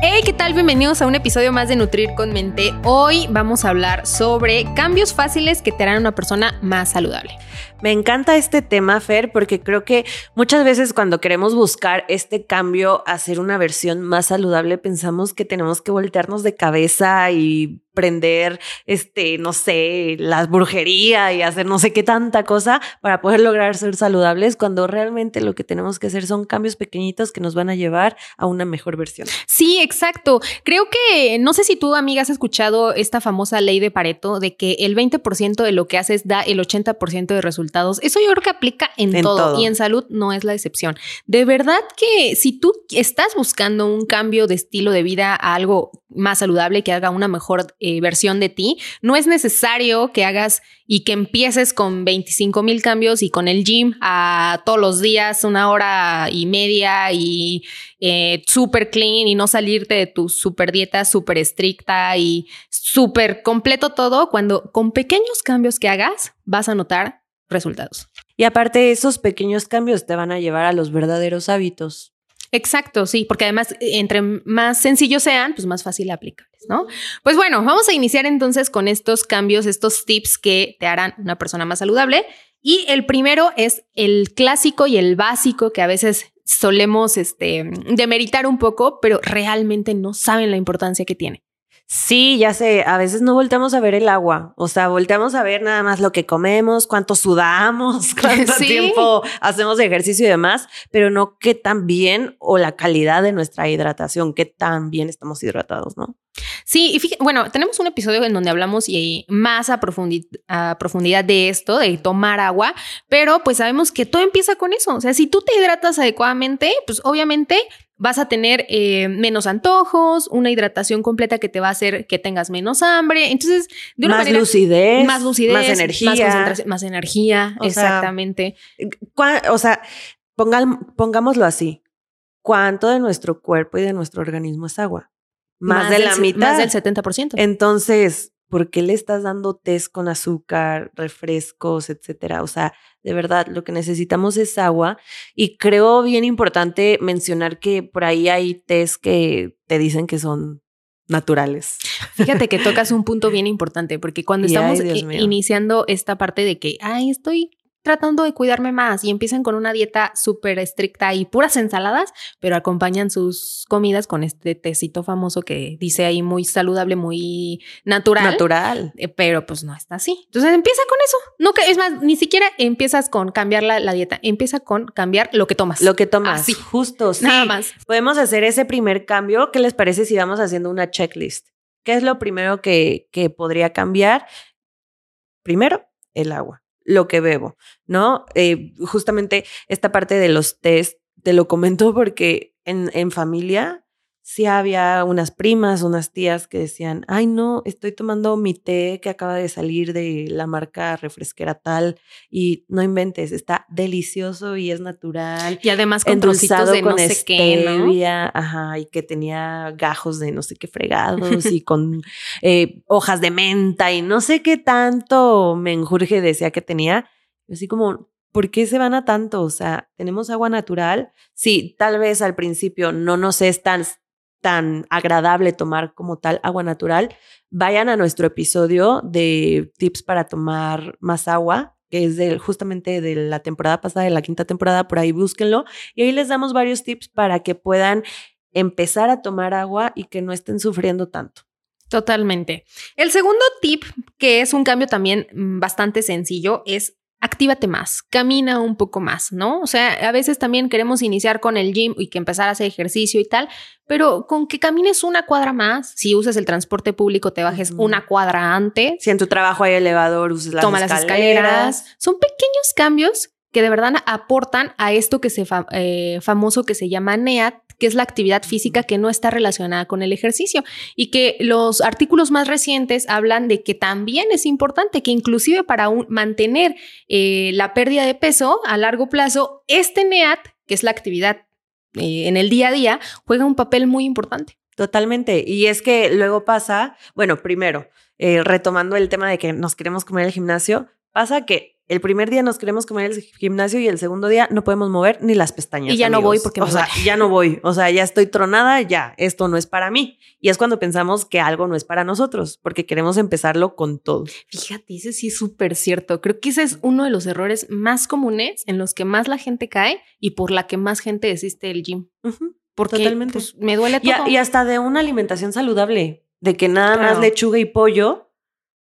Hey, ¿qué tal? Bienvenidos a un episodio más de Nutrir con Mente. Hoy vamos a hablar sobre cambios fáciles que te harán una persona más saludable. Me encanta este tema, Fer, porque creo que muchas veces cuando queremos buscar este cambio, hacer una versión más saludable, pensamos que tenemos que voltearnos de cabeza y prender, este, no sé, la brujería y hacer no sé qué tanta cosa para poder lograr ser saludables, cuando realmente lo que tenemos que hacer son cambios pequeñitos que nos van a llevar a una mejor versión. Sí, exacto. Creo que, no sé si tú, amiga, has escuchado esta famosa ley de Pareto de que el 20% de lo que haces da el 80% de resultados. Eso yo creo que aplica en, todo, todo y en salud no es la excepción. De verdad que si tú estás buscando un cambio de estilo de vida a algo más saludable, que haga una mejor eh, versión de ti. No es necesario que hagas y que empieces con 25 mil cambios y con el gym a todos los días, una hora y media y eh, súper clean y no salirte de tu súper dieta súper estricta y súper completo todo, cuando con pequeños cambios que hagas vas a notar resultados. Y aparte, esos pequeños cambios te van a llevar a los verdaderos hábitos. Exacto, sí, porque además entre más sencillos sean, pues más fácil aplicarles, ¿no? Pues bueno, vamos a iniciar entonces con estos cambios, estos tips que te harán una persona más saludable. Y el primero es el clásico y el básico que a veces solemos este, demeritar un poco, pero realmente no saben la importancia que tiene. Sí, ya sé, a veces no volteamos a ver el agua, o sea, volteamos a ver nada más lo que comemos, cuánto sudamos, cuánto tiempo hacemos ejercicio y demás, pero no qué tan bien o la calidad de nuestra hidratación, qué tan bien estamos hidratados, ¿no? Sí, y fíjate, bueno, tenemos un episodio en donde hablamos y más a, a, profundidad de esto, de tomar agua, pero pues sabemos que todo empieza con eso. O sea, si tú te hidratas adecuadamente, pues obviamente vas a tener eh, menos antojos, una hidratación completa que te va a hacer que tengas menos hambre. Entonces, de una más lucidez, más lucidez, más energía, más, energía, exactamente. o sea, pongámoslo así. ¿Cuánto de nuestro cuerpo y de nuestro organismo es agua? Más, de la mitad. Más del 70%. Entonces, ¿por qué le estás dando test con azúcar, refrescos, etcétera? O sea, de verdad, lo que necesitamos es agua. Y creo bien importante mencionar que por ahí hay test que te dicen que son naturales. Fíjate que tocas un punto bien importante, porque cuando estamos iniciando esta parte de que, ay, estoy tratando de cuidarme más y empiezan con una dieta súper estricta y puras ensaladas, pero acompañan sus comidas con este tecito famoso que dice ahí muy saludable, muy natural. Natural. Eh, pero pues no está así. Entonces empieza con eso. No que es más, ni siquiera empiezas con cambiar la, dieta, empieza con cambiar lo que tomas. Lo que tomas. Así. Justo. Sí. Nada más. Podemos hacer ese primer cambio. ¿Qué les parece si vamos haciendo una checklist? ¿Qué es lo primero que, que podría cambiar? Primero, el agua lo que bebo, ¿no? Eh, justamente esta parte de los test, te lo comento porque en, en familia sí había unas primas, unas tías que decían, ay no, estoy tomando mi té que acaba de salir de la marca refresquera tal y no inventes, está delicioso y es natural. Y además con trocitos de no sé qué, ¿no? ajá, y que tenía gajos de no sé qué fregados y con eh, hojas de menta y no sé qué tanto menjurje decía que tenía. Así como, ¿por qué se van a tanto? O sea, tenemos agua natural. Sí, tal vez al principio no nos es tan tan agradable tomar como tal agua natural, vayan a nuestro episodio de tips para tomar más agua, que es de, justamente de la temporada pasada, de la quinta temporada, por ahí búsquenlo. Y ahí les damos varios tips para que puedan empezar a tomar agua y que no estén sufriendo tanto. Totalmente. El segundo tip, que es un cambio también mm, bastante sencillo, es actívate más, camina un poco más, ¿no? O sea, a veces también queremos iniciar con el gym y que empezar a hacer ejercicio y tal, pero con que camines una cuadra más, si usas el transporte público, te bajes una cuadra antes. Si en tu trabajo hay elevador, uses las toma las escaleras. Son pequeños cambios que de verdad aportan a esto que se eh, famoso que se llama NEAT, que es la actividad física que no está relacionada con el ejercicio y que los artículos más recientes hablan de que también es importante que inclusive para mantener eh, la pérdida de peso a largo plazo, este NEAT, que es la actividad eh, en el día a día, juega un papel muy importante. Totalmente. Y es que luego pasa, bueno, primero, retomando el tema de que nos queremos comer el gimnasio, pasa que el primer día nos queremos comer el gimnasio y el segundo día no podemos mover ni las pestañas. Y ya no voy porque o sea, ya no voy, o sea, ya estoy tronada, ya, esto no es para mí. Y es cuando pensamos que algo no es para nosotros, porque queremos empezarlo con todo. Fíjate, ese sí es súper cierto. Creo que ese es uno de los errores más comunes en los que más la gente cae y por la que más gente desiste del gym. Porque Totalmente. Pues, me duele todo. Y, hasta de una alimentación saludable, de que nada más lechuga y pollo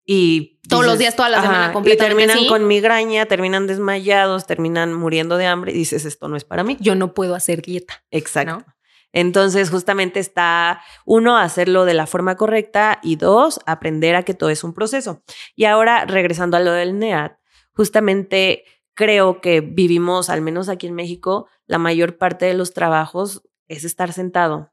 y todos los días, toda la semana completa. Y terminan con migraña, terminan desmayados, terminan muriendo de hambre y dices, esto no es para mí. Yo no puedo hacer dieta. Exacto. Entonces, justamente está, uno, hacerlo de la forma correcta y dos, aprender a que todo es un proceso. Y ahora, regresando a lo del NEAT, justamente creo que vivimos, al menos aquí en México, la mayor parte de los trabajos es estar sentado,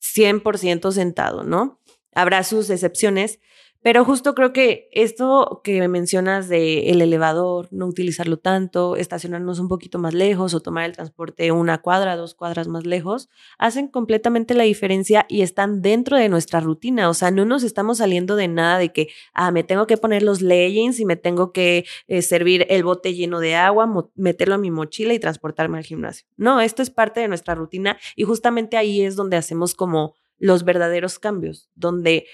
100% sentado, ¿no? Habrá sus excepciones, pero justo creo que esto que mencionas de el elevador, no utilizarlo tanto, estacionarnos un poquito más lejos o tomar el transporte una cuadra, dos cuadras más lejos, hacen completamente la diferencia y están dentro de nuestra rutina. O sea, no nos estamos saliendo de nada de que, ah, me tengo que poner los leggings y me tengo que eh, servir el bote lleno de agua, meterlo a mi mochila y transportarme al gimnasio. No, esto es parte de nuestra rutina y justamente ahí es donde hacemos como los verdaderos cambios, donde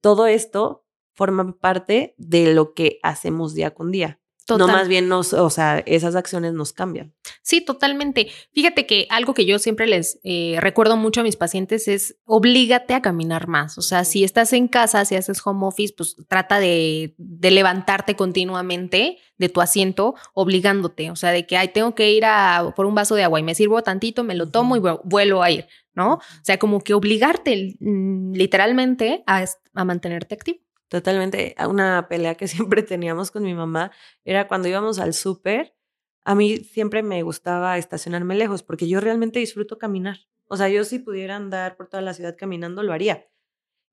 todo esto forma parte de lo que hacemos día con día. No más bien nos, o sea, esas acciones nos cambian. Sí, totalmente. Fíjate que algo que yo siempre les eh, recuerdo mucho a mis pacientes es oblígate a caminar más. O sea, si estás en casa, si haces home office, pues trata de, de levantarte continuamente de tu asiento, obligándote. O sea, de que, ay, tengo que ir a por un vaso de agua y me sirvo tantito, me lo tomo y vuelvo a ir. ¿no? O sea, como que obligarte mm, literalmente a, a mantenerte activo. Totalmente. Una pelea que siempre teníamos con mi mamá era cuando íbamos al súper. A mí siempre me gustaba estacionarme lejos porque yo realmente disfruto caminar. O sea, yo si pudiera andar por toda la ciudad caminando, lo haría.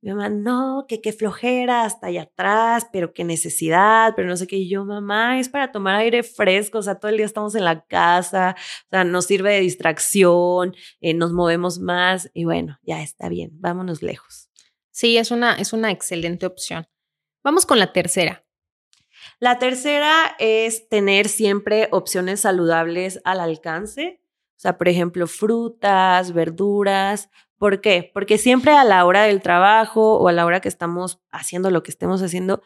Mi mamá, no, que qué flojera hasta allá atrás, pero qué necesidad, pero no sé qué. Y yo, mamá, es para tomar aire fresco, o sea, todo el día estamos en la casa, o sea, nos sirve de distracción, eh, nos movemos más y bueno, ya está bien, vámonos lejos. Sí, es una, es una excelente opción. Vamos con la tercera. La tercera es tener siempre opciones saludables al alcance. O sea, por ejemplo, frutas, verduras, ¿Por qué? Porque siempre a la hora del trabajo o a la hora que estamos haciendo lo que estemos haciendo,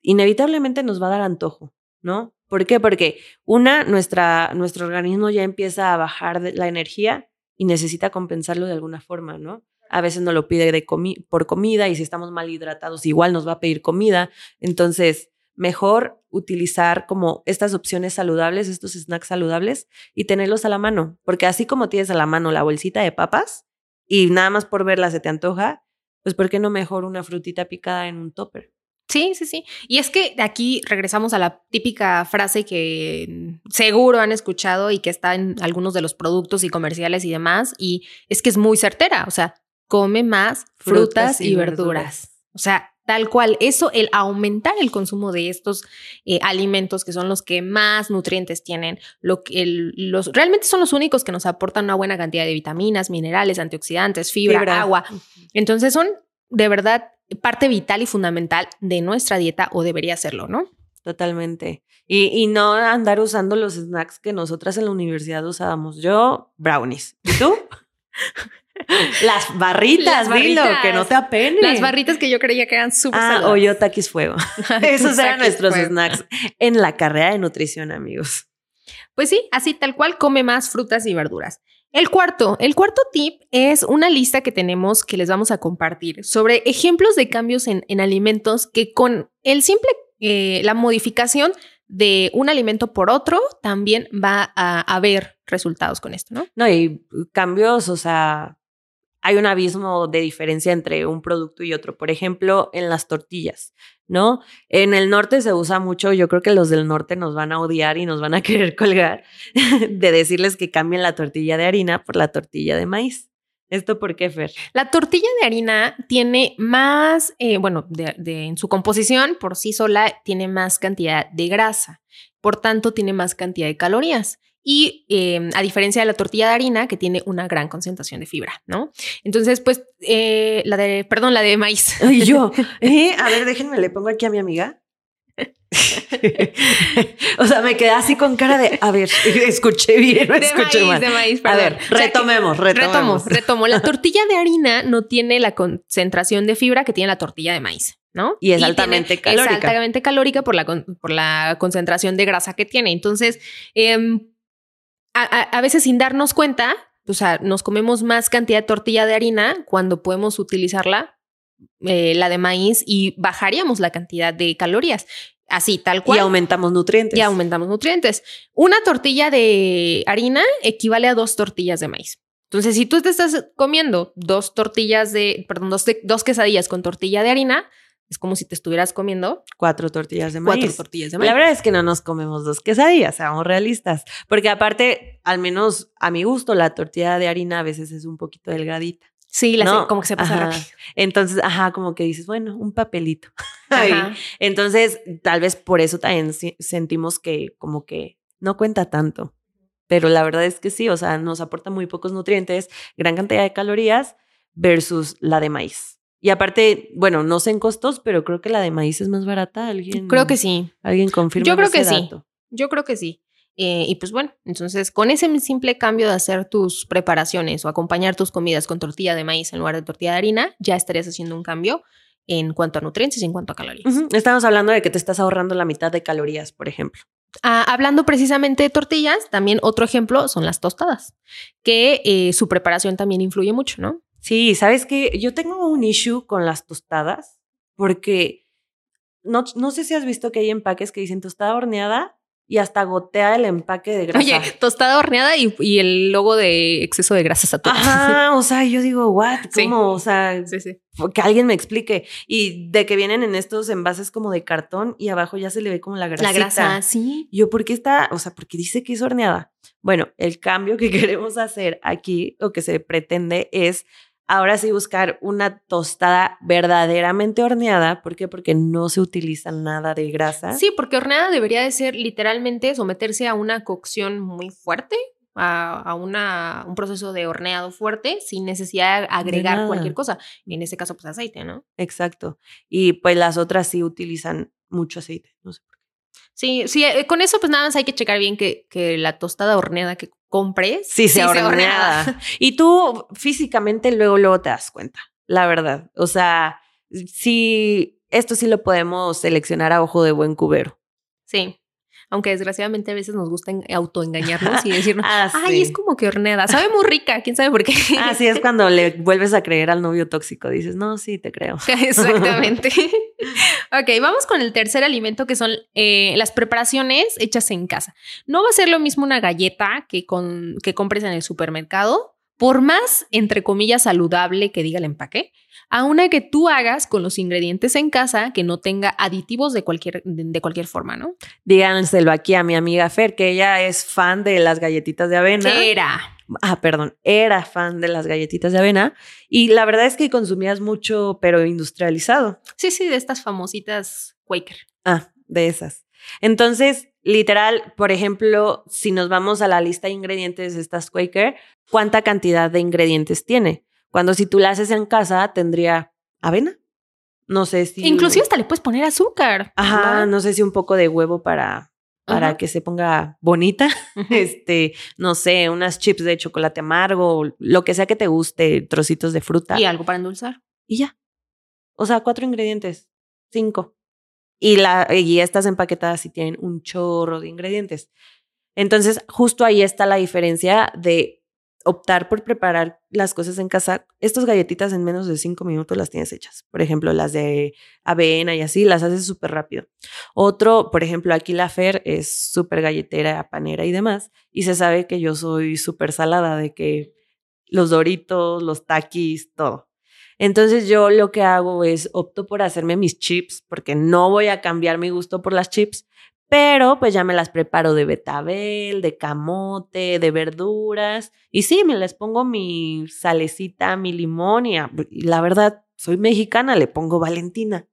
inevitablemente nos va a dar antojo, ¿no? ¿Por qué? Porque una, nuestra, nuestro organismo ya empieza a bajar la energía y necesita compensarlo de alguna forma, ¿no? A veces nos lo pide de por comida y si estamos mal hidratados igual nos va a pedir comida. Entonces, mejor utilizar como estas opciones saludables, estos snacks saludables y tenerlos a la mano, porque así como tienes a la mano la bolsita de papas, y nada más por verla se te antoja, pues ¿por qué no mejor una frutita picada en un topper? Sí, sí, sí. Y es que aquí regresamos a la típica frase que seguro han escuchado y que está en algunos de los productos y comerciales y demás, y es que es muy certera, o sea, come más frutas, y, verduras. O sea, Tal cual, eso, el aumentar el consumo de estos eh, alimentos que son los que más nutrientes tienen, lo que los, realmente son los únicos que nos aportan una buena cantidad de vitaminas, minerales, antioxidantes, fibra, agua. Entonces son de verdad parte vital y fundamental de nuestra dieta o debería serlo, ¿no? Totalmente. Y, y, no andar usando los snacks que nosotras en la universidad usábamos. Yo, brownies. ¿Y tú? Las barritas, Las que no te apene. Las barritas que yo creía que eran súper ah, o yo taquis fuego. Esos eran nuestros snacks en la carrera de nutrición, amigos. Pues sí, así tal cual come más frutas y verduras. El cuarto, el cuarto tip es una lista que tenemos que les vamos a compartir sobre ejemplos de cambios en, alimentos que con el simple, eh, la modificación de un alimento por otro, también va a haber resultados con esto, ¿no? No, y cambios, o sea, hay un abismo de diferencia entre un producto y otro. Por ejemplo, en las tortillas, ¿no? En el norte se usa mucho, yo creo que los del norte nos van a odiar y nos van a querer colgar de decirles que cambien la tortilla de harina por la tortilla de maíz. ¿Esto por qué, Fer? La tortilla de harina tiene más, eh, bueno, en su composición por sí sola tiene más cantidad de grasa, por tanto tiene más cantidad de calorías. Y em, a diferencia de la tortilla de harina, que tiene una gran concentración de fibra, ¿no? Entonces, pues, eh, la de, perdón, la de maíz. Y yo, ¿eh? a ver, déjenme, le pongo aquí a mi amiga. o sea, me quedé así con cara de, a ver, escuché bien, no escuché mal. De maíz, a ver, retomemos, retomemos. Retomo, retomo. La tortilla de harina no tiene la concentración de fibra que tiene la tortilla de maíz. ¿no? Y es altamente calórica. Es altamente calórica por la, por la concentración de grasa que tiene. Entonces, eh, a, veces sin darnos cuenta, o sea, nos comemos más cantidad de tortilla de harina cuando podemos utilizarla, eh, la de maíz, y bajaríamos la cantidad de calorías. Así, tal cual. Y aumentamos nutrientes. Y aumentamos nutrientes. Una tortilla de harina equivale a dos tortillas de maíz. Entonces, si tú te estás comiendo dos tortillas de, perdón, dos, dos quesadillas con tortilla de harina, es como si te estuvieras comiendo cuatro tortillas de maíz. Cuatro tortillas de maíz. La verdad es que no nos comemos dos quesadillas, seamos realistas. Porque aparte, al menos a mi gusto, la tortilla de harina a veces es un poquito delgadita. Sí, la como que se pasa rápido. Entonces, ajá, como que dices, bueno, un papelito. Entonces, tal vez por eso también sentimos que como que no cuenta tanto. Pero la verdad es que sí, o sea, nos aporta muy pocos nutrientes, gran cantidad de calorías versus la de maíz. Y aparte, bueno, no sé en costos, pero creo que la de maíz es más barata. ¿Alguien? Creo que sí. ¿Alguien confirma? Yo creo que sí. Yo creo que sí. Eh, y pues bueno, entonces con ese simple cambio de hacer tus preparaciones o acompañar tus comidas con tortilla de maíz en lugar de tortilla de harina, ya estarías haciendo un cambio en cuanto a nutrientes y en cuanto a calorías. Estamos hablando de que te estás ahorrando la mitad de calorías, por ejemplo. Ah, hablando precisamente de tortillas, también otro ejemplo son las tostadas, que eh, su preparación también influye mucho, ¿no? Sí, sabes que yo tengo un issue con las tostadas porque no, no sé si has visto que hay empaques que dicen tostada horneada y hasta gotea el empaque de grasa. Oye, tostada horneada y, el logo de exceso de grasa saturada. Ajá, o sea, yo digo, what, ¿cómo? O sea, que alguien me explique. Y de que vienen en estos envases como de cartón y abajo ya se le ve como la grasa. La grasa, sí. Yo, ¿por qué está? O sea, porque dice que es horneada. Bueno, el cambio que queremos hacer aquí o que se pretende es ahora sí buscar una tostada verdaderamente horneada. ¿Por qué? Porque no se utiliza nada de grasa. Sí, porque horneada debería de ser literalmente someterse a una cocción muy fuerte, a, una, un proceso de horneado fuerte sin necesidad de agregar cualquier cosa. Y en este caso, pues aceite, ¿no? Exacto. Y pues las otras sí utilizan mucho aceite. No sé por qué. Sí, sí, eh, con eso pues nada más hay que checar bien que, que la tostada horneada que compres. Sí, se horneada. Y tú físicamente luego, luego te das cuenta, la verdad. O sea, sí, esto sí lo podemos seleccionar a ojo de buen cubero. Sí aunque desgraciadamente a veces nos gusta autoengañarnos y decirnos, ah, ay, es como que horneada, sabe muy rica, quién sabe por qué. Así es cuando le vuelves a creer al novio tóxico, dices, no, sí, te creo. Exactamente. Ok, vamos con el tercer alimento que son eh, las preparaciones hechas en casa. No va a ser lo mismo una galleta que, con, que compres en el supermercado, por más, entre comillas, saludable que diga el empaque, a una que tú hagas con los ingredientes en casa que no tenga aditivos de cualquier, de, cualquier forma, ¿no? Díganselo aquí a mi amiga Fer, que ella es fan de las galletitas de avena. Era. Ah, perdón, era fan de las galletitas de avena y la verdad es que consumías mucho, pero industrializado. Sí, sí, de estas famositas Quaker. Ah, de esas. Entonces, literal, por ejemplo, si nos vamos a la lista de ingredientes de estas Quaker, ¿cuánta cantidad de ingredientes tiene? Cuando si tú la haces en casa, tendría avena. No sé si. Inclusive hasta le puedes poner azúcar. Ajá, no, sé si un poco de huevo para, para que se ponga bonita. Este, no sé, unas chips de chocolate amargo, lo que sea que te guste, trocitos de fruta. Y algo para endulzar. Y ya. O sea, cuatro ingredientes, cinco. Y, la, y estas empaquetadas sí tienen un chorro de ingredientes. Entonces, justo ahí está la diferencia de optar por preparar las cosas en casa, estas galletitas en menos de cinco minutos las tienes hechas. Por ejemplo, las de avena y así, las haces súper rápido. Otro, por ejemplo, aquí la Fer es súper galletera, panera y demás, y se sabe que yo soy súper salada de que los doritos, los taquis, todo. Entonces yo lo que hago es opto por hacerme mis chips porque no voy a cambiar mi gusto por las chips, pero pues ya me las preparo de betabel, de camote, de verduras y sí, me les pongo mi salecita, mi limón y, y la verdad, soy mexicana, le pongo Valentina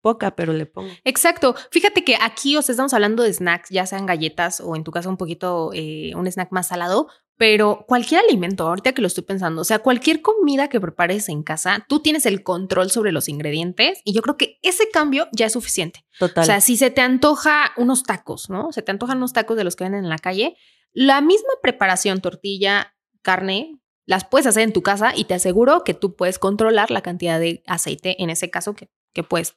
poca, pero le pongo. Exacto. Fíjate que aquí os estamos hablando de snacks, ya sean galletas o en tu caso un poquito eh, un snack más salado, pero cualquier alimento, ahorita que lo estoy pensando, o sea, cualquier comida que prepares en casa, tú tienes el control sobre los ingredientes y yo creo que ese cambio ya es suficiente. Total. O sea, si se te antoja unos tacos, ¿no? Se te antojan unos tacos de los que venden en la calle, la misma preparación, tortilla, carne, las puedes hacer en tu casa y te aseguro que tú puedes controlar la cantidad de aceite en ese caso que, que puedes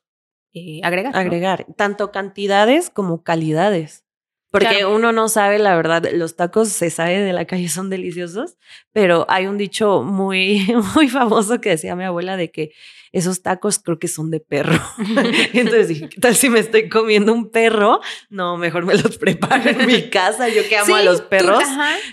eh, agregar. Agregar, tanto cantidades como calidades. Porque uno no sabe, la verdad, los tacos se sabe de la calle son deliciosos, pero hay un dicho muy, muy famoso que decía mi abuela de que esos tacos creo que son de perro. Entonces dije, ¿qué tal si me estoy comiendo un perro? No, mejor me los preparo en mi casa. Yo que amo a los perros,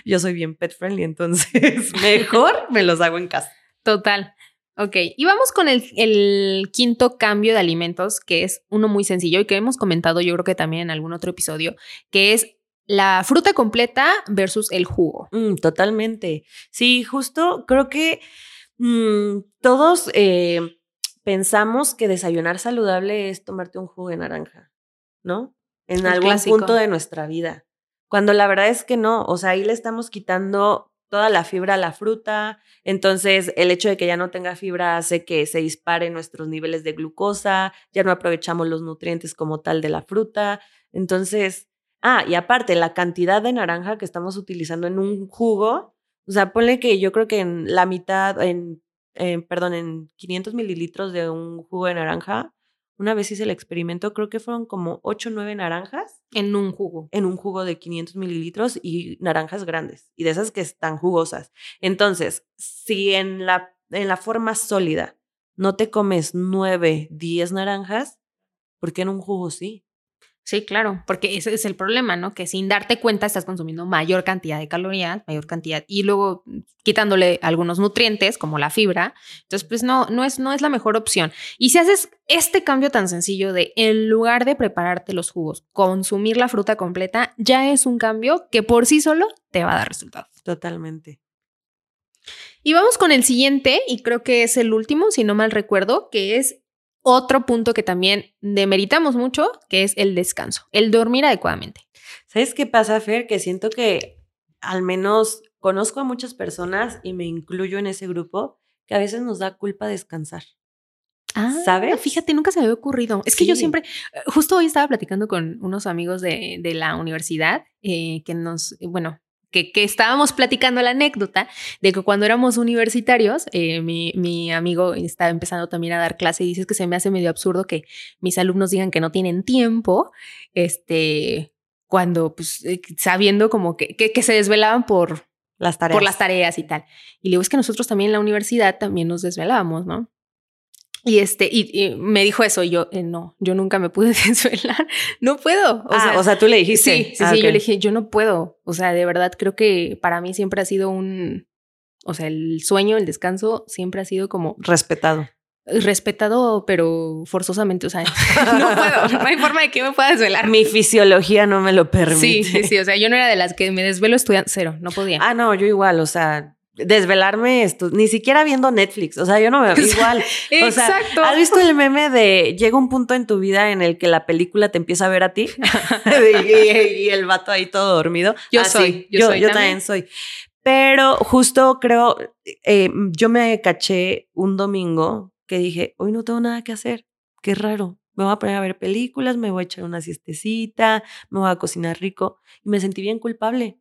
yo soy bien pet friendly, entonces mejor me los hago en casa. Total. Ok, y vamos con el, quinto cambio de alimentos, que es uno muy sencillo y que hemos comentado yo creo que también en algún otro episodio, que es la fruta completa versus el jugo. Mm, totalmente. Sí, justo creo que mm, todos eh, pensamos que desayunar saludable es tomarte un jugo de naranja, ¿no? En algún punto de nuestra vida. Cuando la verdad es que no, o sea, ahí le estamos quitando toda la fibra a la fruta. Entonces, el hecho de que ya no tenga fibra hace que se disparen nuestros niveles de glucosa, ya no aprovechamos los nutrientes como tal de la fruta. Entonces, ah, y aparte, la cantidad de naranja que estamos utilizando en un jugo, o sea, ponle que yo creo que en la mitad, en, perdón, en 500 mililitros de un jugo de naranja, una vez hice el experimento, creo que fueron como 8 o 9 naranjas. En un jugo. En un jugo de 500 mililitros y naranjas grandes. Y de esas que están jugosas. Entonces, si en la, en la forma sólida no te comes 9, 10 naranjas, ¿por qué en un jugo sí? Sí, claro, porque ese es el problema, ¿no? Que sin darte cuenta estás consumiendo mayor cantidad de calorías, mayor cantidad, y luego mm, quitándole algunos nutrientes, como la fibra. Entonces, pues no, no es, no es la mejor opción. Y si haces este cambio tan sencillo de, en lugar de prepararte los jugos, consumir la fruta completa, ya es un cambio que por sí solo te va a dar resultados. Totalmente. Y vamos con el siguiente, y creo que es el último, si no mal recuerdo, que es otro punto que también demeritamos mucho, que es el descanso, el dormir adecuadamente. ¿Sabes qué pasa, Fer? Que siento que al menos conozco a muchas personas y me incluyo en ese grupo que a veces nos da culpa descansar. Ah, ¿sabes? Fíjate, nunca se me había ocurrido. Es que yo siempre, justo hoy estaba platicando con unos amigos de, de la universidad eh, que nos, bueno, que, estábamos platicando la anécdota de que cuando éramos universitarios, eh, mi, amigo estaba empezando también a dar clase y dices que se me hace medio absurdo que mis alumnos digan que no tienen tiempo, este, cuando, pues, eh, sabiendo como que, que, se desvelaban por las tareas. Por las tareas y tal. Y luego es que nosotros también en la universidad también nos desvelábamos, ¿no? Y este, y, me dijo eso, y yo, eh, no, yo nunca me pude desvelar, no puedo. O, ah, sea, o sea, tú le dijiste. Sí, sí, ah, sí, yo le dije, yo no puedo. O sea, de verdad creo que para mí siempre ha sido un, o sea, el sueño, el descanso siempre ha sido como respetado. Respetado, pero forzosamente, o sea, no puedo, no hay forma de que me pueda desvelar. Mi fisiología no me lo permite. Sí, sí, sí, o sea, yo no era de las que me desvelo estudiando, cero, no podía. Ah, no, yo igual, o sea, desvelarme esto, ni siquiera viendo Netflix, o sea, yo no veo igual. Exacto. ¿Has visto el meme de llega un punto en tu vida en el que la película te empieza a ver a ti y, el vato ahí todo dormido? Yo ah, soy, yo, yo, también. soy. Pero justo creo, eh, yo me caché un domingo que dije, hoy no tengo nada que hacer, qué raro. Me voy a poner a ver películas, me voy a echar una siestecita, me voy a cocinar rico y me sentí bien culpable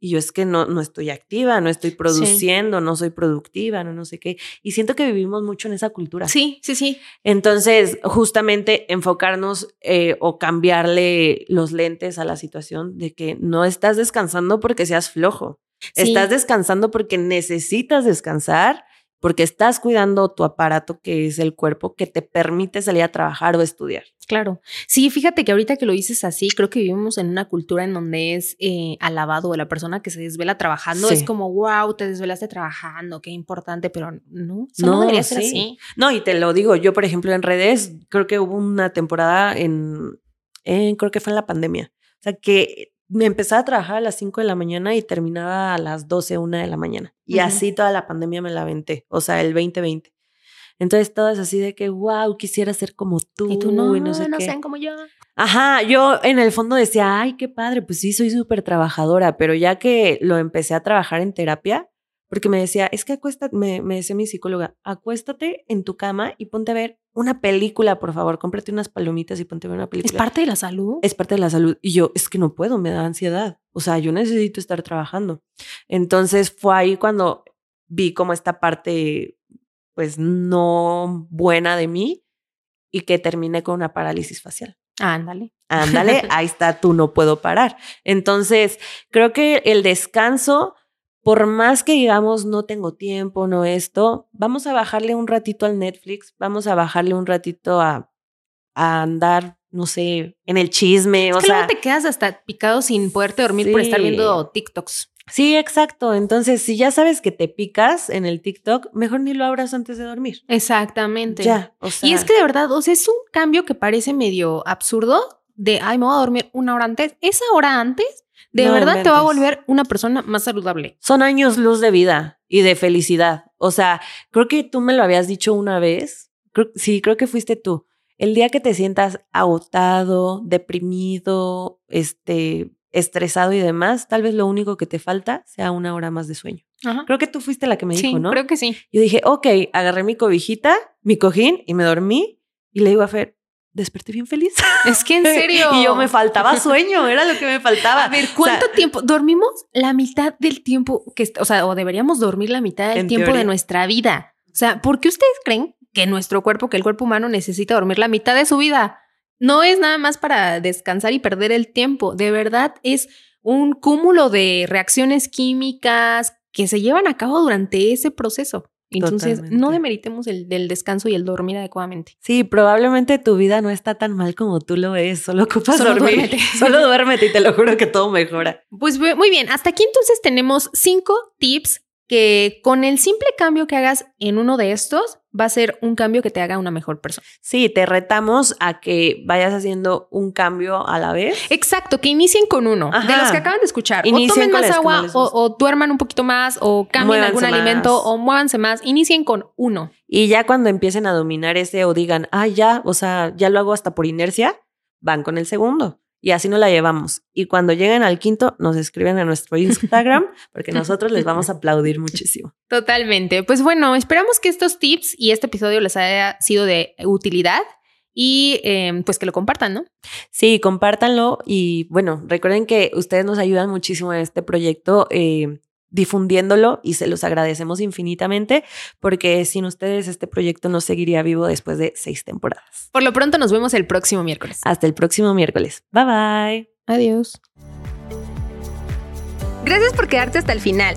y yo es que no, no estoy activa, no estoy produciendo, no soy productiva, no, no sé qué. Y siento que vivimos mucho en esa cultura. Sí, sí, sí. Entonces, justamente enfocarnos eh, o cambiarle los lentes a la situación de que no estás descansando porque seas flojo. Estás descansando porque necesitas descansar porque estás cuidando tu aparato que es el cuerpo que te permite salir a trabajar o estudiar. Claro. Sí, fíjate que ahorita que lo dices así, creo que vivimos en una cultura en donde es eh, alabado la persona que se desvela trabajando. Es como, wow, te desvelaste trabajando, qué importante, pero no, no, debería ser así. No, y te lo digo, yo, por ejemplo, en redes, creo que hubo una temporada en, creo que fue en la pandemia. O sea, que me empezaba a trabajar a las 5 de la mañana y terminaba a las 12, 1 de la mañana. Y así toda la pandemia me la aventé, o sea, el 2020. Entonces todas así de que, wow, quisiera ser como tú. Y tú no, no, sé no sean como yo. Ajá, yo en el fondo decía, ay, qué padre, pues sí, soy súper trabajadora, pero ya que lo empecé a trabajar en terapia, porque me decía, es que acuéstate, me, me decía mi psicóloga, acuéstate en tu cama y ponte a ver una película, por favor, cómprate unas palomitas y ponte a ver una película. ¿Es parte de la salud? Es parte de la salud. Y yo, es que no puedo, me da ansiedad. O sea, yo necesito estar trabajando. Entonces fue ahí cuando vi como esta parte pues no buena de mí y que terminé con una parálisis facial. Ándale. Ándale, ahí está, tú no puedo parar. Entonces, creo que el descanso, por más que digamos no tengo tiempo, no esto, vamos a bajarle un ratito al Netflix, vamos a bajarle un ratito a, a andar, no sé, en el chisme. o sea, te quedas hasta picado sin poderte dormir por estar viendo TikToks. Sí, exacto. Entonces, si ya sabes que te picas en el TikTok, mejor ni lo abras antes de dormir. Exactamente. Ya. y es que de verdad, o sea, es un cambio que parece medio absurdo de, ay, me voy a dormir una hora antes. Esa hora antes, de verdad te va a volver una persona más saludable. Son años luz de vida y de felicidad. O sea, creo que tú me lo habías dicho una vez. sí, creo que fuiste tú. El día que te sientas agotado, deprimido, este, estresado y demás, tal vez lo único que te falta sea una hora más de sueño. Creo que tú fuiste la que me dijo, ¿no? Creo que sí. Yo dije, ok, agarré mi cobijita, mi cojín y me dormí y le digo a Fer, desperté bien feliz. Es que en serio. y yo me faltaba sueño, era lo que me faltaba. A ver, ¿cuánto tiempo? Dormimos la mitad del tiempo que, o sea, o deberíamos dormir la mitad del tiempo de nuestra vida. O sea, ¿por qué ustedes creen que nuestro cuerpo, que el cuerpo humano necesita dormir la mitad de su vida? No es nada más para descansar y perder el tiempo, de verdad es un cúmulo de reacciones químicas que se llevan a cabo durante ese proceso. Entonces, no demeritemos el del descanso y el dormir adecuadamente. Sí, probablemente tu vida no está tan mal como tú lo ves, solo ocupas dormir. Duérmete. Solo duérmete y te lo juro que todo mejora. Pues muy bien, hasta aquí entonces tenemos cinco tips que con el simple cambio que hagas en uno de estos va a ser un cambio que te haga una mejor persona. Sí, te retamos a que vayas haciendo un cambio a la vez. Exacto, que inicien con uno. De los que acaban de escuchar. o tomen más agua, o, duerman un poquito más, o cambien algún alimento, o muévanse más. Inicien con uno. Y ya cuando empiecen a dominar ese o digan, ah, ya, o sea, ya lo hago hasta por inercia, van con el segundo. Y así nos la llevamos. Y cuando lleguen al quinto, nos escriben a nuestro Instagram, porque nosotros les vamos a aplaudir muchísimo. Totalmente. Pues bueno, esperamos que estos tips y este episodio les haya sido de utilidad y em, pues que lo compartan, ¿no? Sí, compártanlo y bueno, recuerden que ustedes nos ayudan muchísimo en este proyecto. Eh, difundiéndolo y se los agradecemos infinitamente porque sin ustedes este proyecto no seguiría vivo después de seis temporadas. Por lo pronto nos vemos el próximo miércoles. Hasta el próximo miércoles. Bye bye. Adiós. Gracias por quedarte hasta el final.